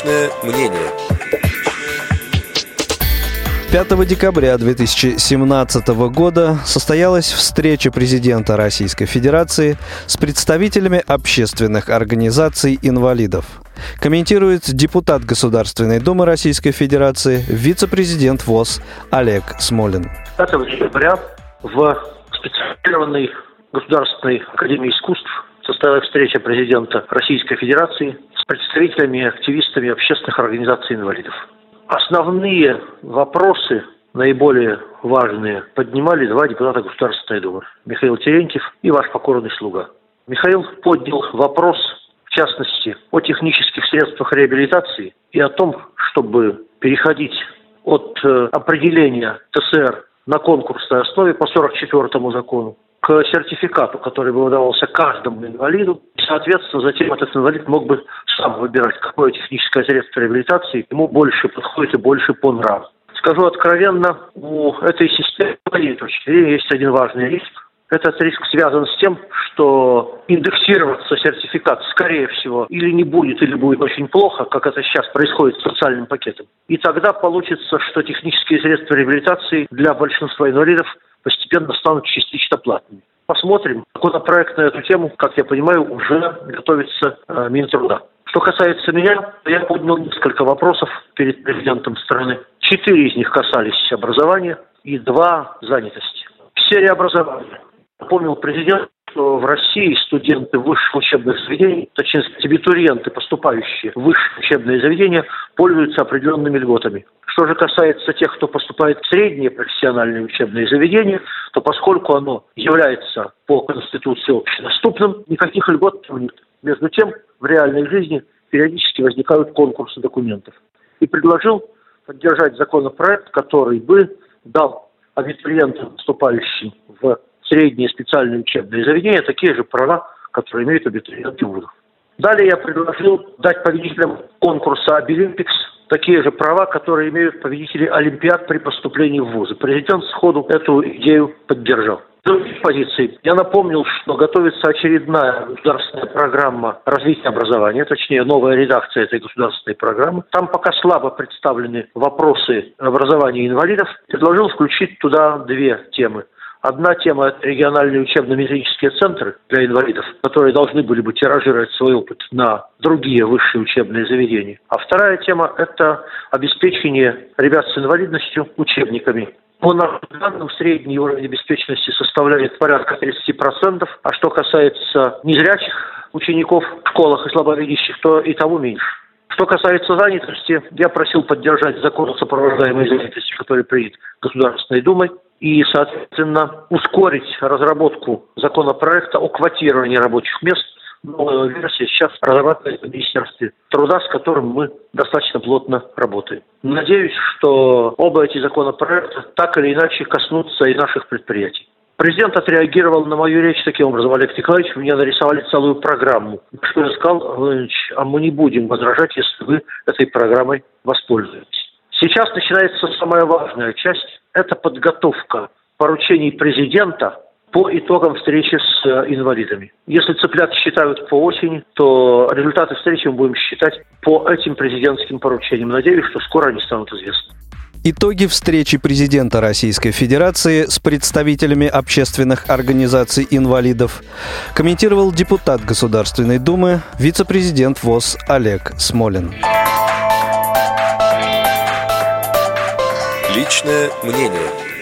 Личное мнение. 5 декабря 2017 года состоялась встреча президента Российской Федерации с представителями общественных организаций инвалидов. Комментирует депутат Государственной Думы Российской Федерации, вице-президент ВОЗ Олег Смолин. 5 декабря в специализированной Государственной Академии Искусств состоялась встреча президента Российской Федерации с представителями активистами общественных организаций инвалидов. Основные вопросы, наиболее важные, поднимали два депутата Государственной Думы. Михаил Терентьев и ваш покорный слуга. Михаил поднял вопрос, в частности, о технических средствах реабилитации и о том, чтобы переходить от э, определения ТСР на конкурсной основе по 44 закону к сертификату, который бы выдавался каждому инвалиду. Соответственно, затем этот инвалид мог бы сам выбирать, какое техническое средство реабилитации ему больше подходит и больше по нраву. Скажу откровенно, у этой системы есть один важный риск. Этот риск связан с тем, что индексироваться сертификат, скорее всего, или не будет, или будет очень плохо, как это сейчас происходит с социальным пакетом. И тогда получится, что технические средства реабилитации для большинства инвалидов постепенно станут частично платными. Посмотрим. Законопроект на эту тему, как я понимаю, уже готовится э, Минтруда. Что касается меня, я поднял несколько вопросов перед президентом страны. Четыре из них касались образования и два – занятости. В сфере образования. Напомнил президент, что в России студенты высших учебных заведений, точнее, абитуриенты, поступающие в высшие учебные заведения, пользуются определенными льготами. Что же касается тех, кто поступает в средние профессиональные учебные заведения, то поскольку оно является по Конституции общедоступным, никаких льгот нет. Между тем, в реальной жизни периодически возникают конкурсы документов. И предложил поддержать законопроект, который бы дал абитуриентам, поступающим в средние специальные учебные заведения, такие же права, которые имеют абитуриенты вузов. Далее я предложил дать победителям конкурса «Обилимпикс» такие же права, которые имеют победители Олимпиад при поступлении в вузы. Президент сходу эту идею поддержал. Других позиций. Я напомнил, что готовится очередная государственная программа развития образования, точнее, новая редакция этой государственной программы. Там пока слабо представлены вопросы образования инвалидов. Предложил включить туда две темы. Одна тема – это региональные учебно-методические центры для инвалидов, которые должны были бы тиражировать свой опыт на другие высшие учебные заведения. А вторая тема – это обеспечение ребят с инвалидностью учебниками. По нашим данным, средний уровень обеспеченности составляет порядка 30%, а что касается незрячих учеников в школах и слабовидящих, то и того меньше. Что касается занятости, я просил поддержать закон о сопровождаемой занятости, который принят Государственной Думой и, соответственно, ускорить разработку законопроекта о квотировании рабочих мест. Новая версия сейчас разрабатывается в Министерстве труда, с которым мы достаточно плотно работаем. Надеюсь, что оба эти законопроекта так или иначе коснутся и наших предприятий. Президент отреагировал на мою речь таким образом. Олег Николаевич, мне нарисовали целую программу. Что я сказал, а мы не будем возражать, если вы этой программой воспользуетесь. Сейчас начинается самая важная часть это подготовка поручений президента по итогам встречи с э, инвалидами. Если цыплят считают по осени, то результаты встречи мы будем считать по этим президентским поручениям. Надеюсь, что скоро они станут известны. Итоги встречи президента Российской Федерации с представителями общественных организаций инвалидов комментировал депутат Государственной Думы, вице-президент ВОЗ Олег Смолин. Личное мнение.